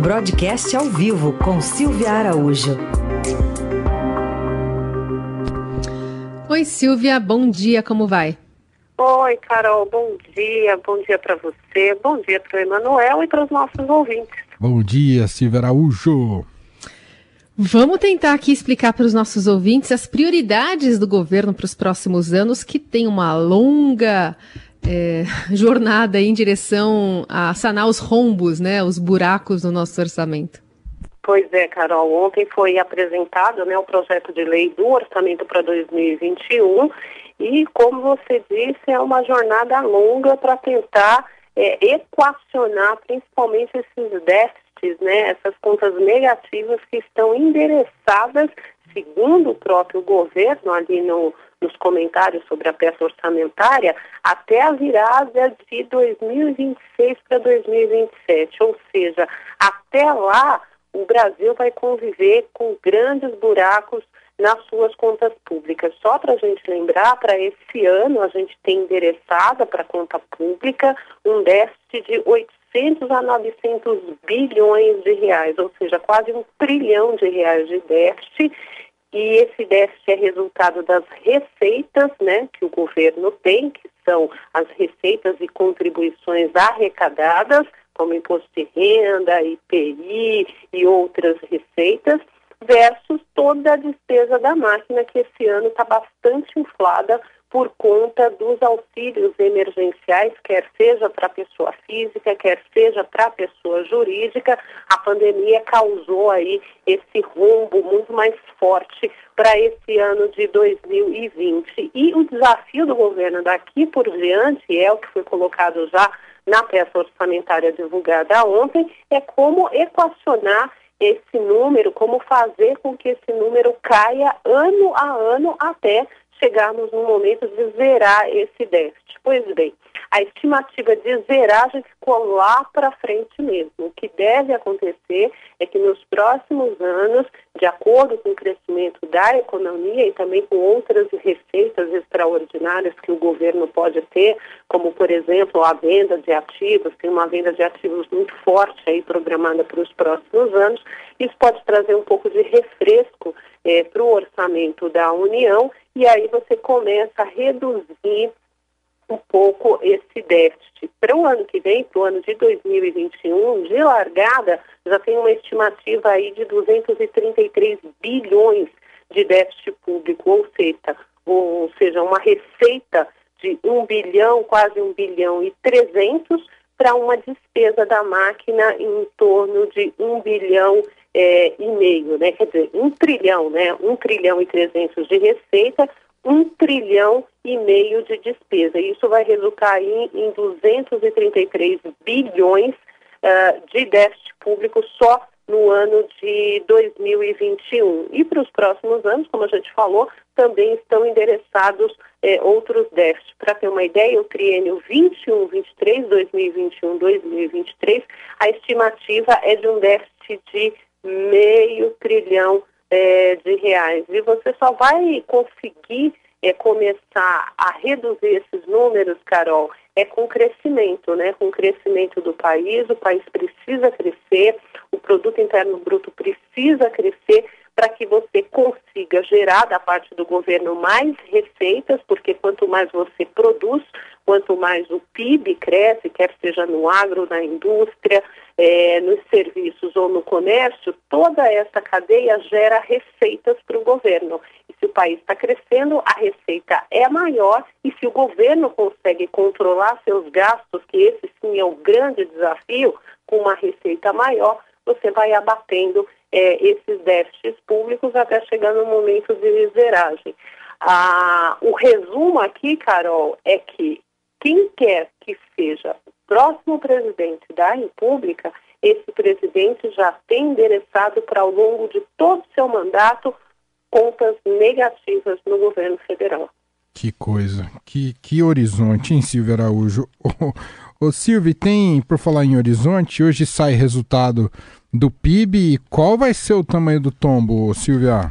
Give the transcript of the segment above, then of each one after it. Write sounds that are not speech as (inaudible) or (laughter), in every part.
Broadcast ao vivo com Silvia Araújo. Oi, Silvia, bom dia, como vai? Oi, Carol, bom dia, bom dia para você, bom dia para o Emanuel e para os nossos ouvintes. Bom dia, Silvia Araújo. Vamos tentar aqui explicar para os nossos ouvintes as prioridades do governo para os próximos anos, que tem uma longa é, (laughs) jornada em direção a sanar os rombos, né, os buracos do nosso orçamento. Pois é, Carol. Ontem foi apresentado né, o projeto de lei do orçamento para 2021 e, como você disse, é uma jornada longa para tentar é, equacionar principalmente esses déficits, né, essas contas negativas que estão endereçadas, segundo o próprio governo, ali no, nos comentários sobre a peça orçamentária, até a virada de 2026 para 2027. Ou seja, até lá o Brasil vai conviver com grandes buracos nas suas contas públicas. Só para a gente lembrar, para esse ano a gente tem endereçada para a conta pública um déficit de 800 a 900 bilhões de reais, ou seja, quase um trilhão de reais de déficit. E esse déficit é resultado das receitas né, que o governo tem, que são as receitas e contribuições arrecadadas, como imposto de renda, IPI e outras receitas, versus toda a despesa da máquina, que esse ano está bastante inflada por conta dos auxílios emergenciais, quer seja para pessoa física, quer seja para pessoa jurídica. A pandemia causou aí esse rombo muito mais forte para esse ano de 2020. E o desafio do governo daqui por diante é o que foi colocado já na peça orçamentária divulgada ontem, é como equacionar esse número, como fazer com que esse número caia ano a ano até chegarmos no momento de zerar esse déficit. Pois bem, a estimativa de zeragem ficou lá para frente mesmo. O que deve acontecer é que nos próximos anos, de acordo com o crescimento da economia e também com outras receitas extraordinárias que o governo pode ter, como por exemplo a venda de ativos, tem uma venda de ativos muito forte aí programada para os próximos anos, isso pode trazer um pouco de refresco é, para o orçamento da União e aí você começa a reduzir um pouco esse déficit. Para o ano que vem, para o ano de 2021, de largada, já tem uma estimativa aí de 233 bilhões de déficit público, ou seja, ou seja, uma receita de 1 bilhão, quase 1 bilhão e 300 para uma despesa da máquina em torno de 1 bilhão é, e meio, né? Quer dizer, 1 trilhão, né? 1 trilhão e 300 de receita, 1 trilhão e meio de despesa. Isso vai resultar em, em 233 bilhões uh, de déficit público só no ano de 2021. E para os próximos anos, como a gente falou, também estão endereçados eh, outros déficits. Para ter uma ideia, o triênio 21-23, 2021-2023, a estimativa é de um déficit de meio trilhão eh, de reais. E você só vai conseguir é, começar a reduzir esses números, Carol, é com crescimento, né? Com o crescimento do país, o país precisa crescer, o produto interno bruto precisa crescer para que você consiga gerar da parte do governo mais receitas, porque quanto mais você produz, quanto mais o PIB cresce, quer seja no agro, na indústria, é, nos serviços ou no comércio, toda essa cadeia gera receitas para o governo. Se o país está crescendo, a receita é maior e se o governo consegue controlar seus gastos, que esse sim é o grande desafio, com uma receita maior, você vai abatendo é, esses déficits públicos até chegar no momento de zeragem. Ah, o resumo aqui, Carol, é que quem quer que seja o próximo presidente da República, esse presidente já tem endereçado para ao longo de todo o seu mandato contas negativas no governo federal. Que coisa, que, que horizonte, hein, Silvio Araújo? (laughs) Ô, ô Silvio, tem, por falar em horizonte, hoje sai resultado do PIB. Qual vai ser o tamanho do tombo, Silvia?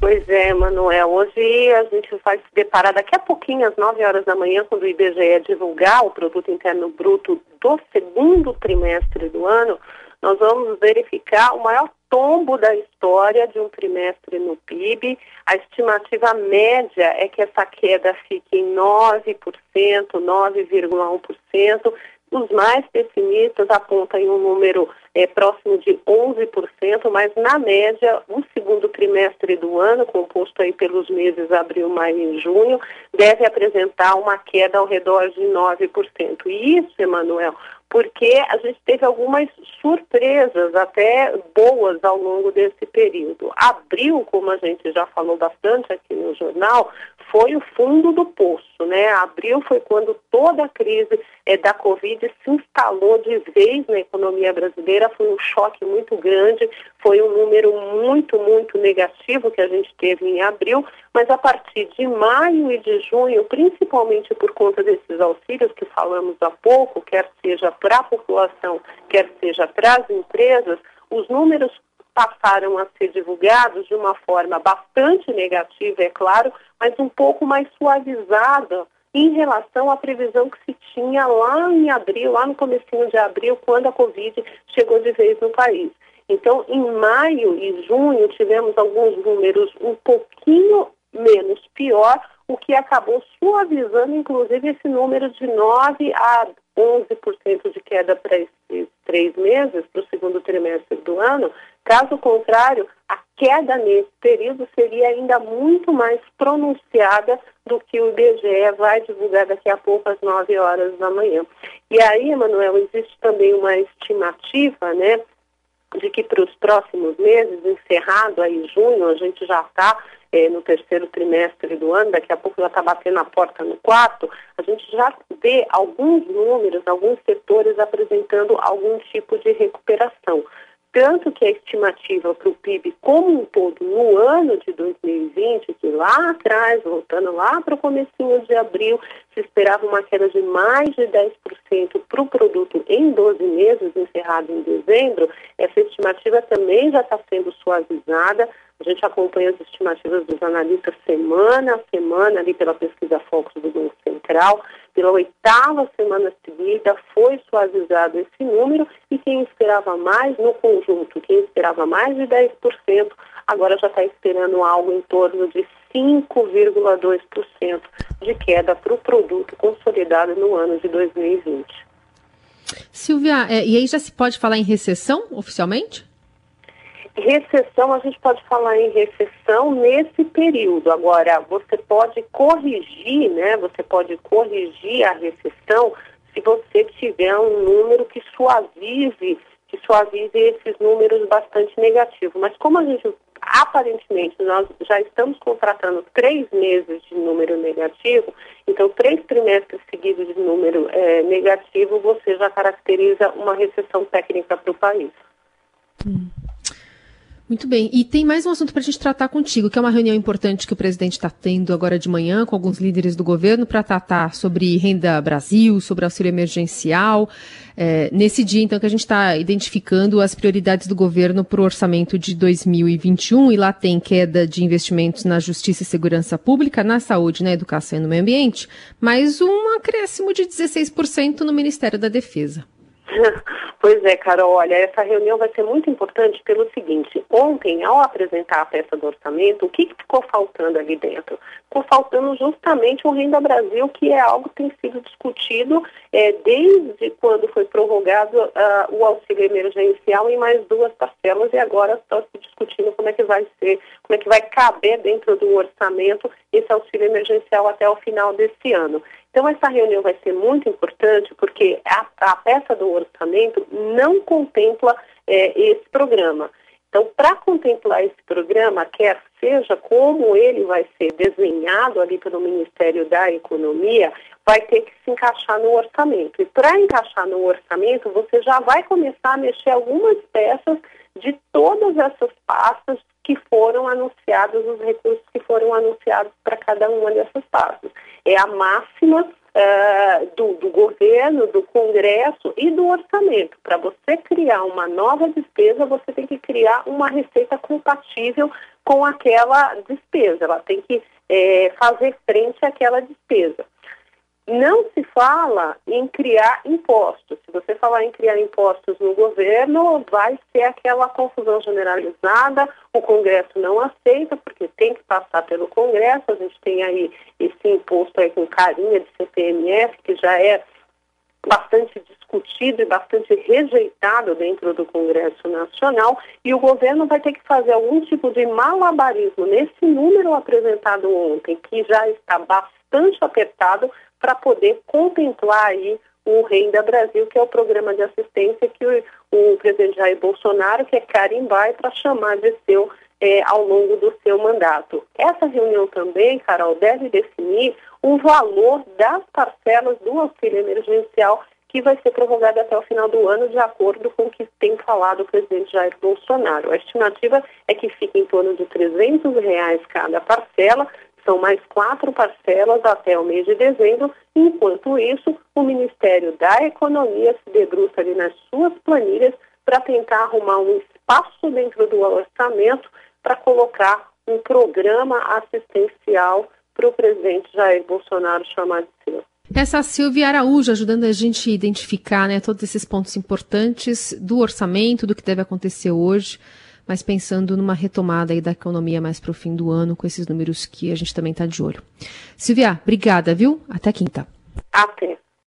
Pois é, Manuel. Hoje a gente vai se deparar daqui a pouquinho, às 9 horas da manhã, quando o IBGE divulgar o Produto Interno Bruto do segundo trimestre do ano, nós vamos verificar o maior tombo da história de um trimestre no PIB. A estimativa média é que essa queda fique em 9%, 9,1%. Os mais pessimistas apontam um número é, próximo de 11%, mas na média, o segundo trimestre do ano, composto aí pelos meses abril, maio e junho, deve apresentar uma queda ao redor de 9%. E isso, Emanuel, porque a gente teve algumas surpresas até boas ao longo desse período. Abril, como a gente já falou bastante aqui no jornal, foi o fundo do poço, né? Abril foi quando toda a crise é, da Covid se instalou de vez na economia brasileira, foi um choque muito grande, foi um número muito, muito negativo que a gente teve em abril, mas a partir de maio e de junho, principalmente por conta desses auxílios que falamos há pouco, quer seja para a população, quer seja para as empresas, os números passaram a ser divulgados de uma forma bastante negativa, é claro, mas um pouco mais suavizada em relação à previsão que se tinha lá em abril, lá no comecinho de abril, quando a Covid chegou de vez no país. Então, em maio e junho, tivemos alguns números um pouquinho menos pior, o que acabou suavizando, inclusive, esse número de 9 a 11% de queda para esses três meses, para o segundo trimestre do ano. Caso contrário, a queda nesse período seria ainda muito mais pronunciada do que o IBGE vai divulgar daqui a pouco às 9 horas da manhã. E aí, Emanuel, existe também uma estimativa, né, de que para os próximos meses, encerrado aí junho, a gente já está é, no terceiro trimestre do ano, daqui a pouco já está batendo a porta no quarto, a gente já vê alguns números, alguns setores apresentando algum tipo de recuperação. Tanto que a estimativa para o PIB como um todo no ano de 2020, que lá atrás, voltando lá para o comecinho de abril, se esperava uma queda de mais de 10% para o produto em 12 meses, encerrado em dezembro, essa estimativa também já está sendo suavizada. A gente acompanha as estimativas dos analistas semana a semana, ali pela pesquisa Focus do Banco Central. Pela oitava semana seguida, foi suavizado esse número e quem esperava mais no conjunto, quem esperava mais de 10%, agora já está esperando algo em torno de 5,2% de queda para o produto consolidado no ano de 2020. Silvia, é, e aí já se pode falar em recessão oficialmente? Recessão, a gente pode falar em recessão nesse período. Agora, você pode corrigir, né? Você pode corrigir a recessão se você tiver um número que suavize, que suavize esses números bastante negativos. Mas como a gente aparentemente nós já estamos contratando três meses de número negativo, então três trimestres seguidos de número é, negativo, você já caracteriza uma recessão técnica para o país. Hum. Muito bem. E tem mais um assunto para a gente tratar contigo, que é uma reunião importante que o presidente está tendo agora de manhã com alguns líderes do governo para tratar sobre renda Brasil, sobre auxílio emergencial. É, nesse dia, então, que a gente está identificando as prioridades do governo para o orçamento de 2021, e lá tem queda de investimentos na justiça e segurança pública, na saúde, na educação e no meio ambiente, mais um acréscimo de 16% no Ministério da Defesa. (laughs) Pois é, Carol, olha, essa reunião vai ser muito importante pelo seguinte, ontem, ao apresentar a peça do orçamento, o que, que ficou faltando ali dentro? Ficou faltando justamente o Renda Brasil, que é algo que tem sido discutido é, desde quando foi prorrogado uh, o auxílio emergencial em mais duas parcelas e agora está se discutindo como é que vai ser, como é que vai caber dentro do orçamento esse auxílio emergencial até o final desse ano. Então, essa reunião vai ser muito importante porque a, a peça do orçamento não contempla é, esse programa. Então, para contemplar esse programa, quer seja como ele vai ser desenhado ali pelo Ministério da Economia, vai ter que se encaixar no orçamento. E para encaixar no orçamento, você já vai começar a mexer algumas peças de todas essas pastas que foram anunciados, os recursos que foram anunciados para cada uma dessas pastas. É a máxima uh, do, do governo, do Congresso e do orçamento. Para você criar uma nova despesa, você tem que criar uma receita compatível com aquela despesa. Ela tem que é, fazer frente àquela despesa. Não se fala em criar impostos. Se você falar em criar impostos no governo, vai ser aquela confusão generalizada. O Congresso não aceita, porque tem que passar pelo Congresso. A gente tem aí esse imposto aí com carinha de CPMF, que já é bastante discutido e bastante rejeitado dentro do Congresso Nacional e o governo vai ter que fazer algum tipo de malabarismo nesse número apresentado ontem, que já está bastante apertado, para poder contemplar aí o Renda Brasil, que é o programa de assistência que o, o presidente Jair Bolsonaro quer carimbar para chamar de seu é, ao longo do seu mandato. Essa reunião também, Carol, deve definir o valor das parcelas do auxílio emergencial que vai ser prorrogado até o final do ano, de acordo com o que tem falado o presidente Jair Bolsonaro. A estimativa é que fique em torno de 300 reais cada parcela, são mais quatro parcelas até o mês de dezembro. Enquanto isso, o Ministério da Economia se debruça ali nas suas planilhas para tentar arrumar um espaço dentro do orçamento para colocar um programa assistencial para o presidente Jair Bolsonaro chamar de seu. Essa Silvia Araújo ajudando a gente a identificar né, todos esses pontos importantes do orçamento, do que deve acontecer hoje, mas pensando numa retomada aí da economia mais para o fim do ano, com esses números que a gente também está de olho. Silvia, obrigada, viu? Até quinta. Até.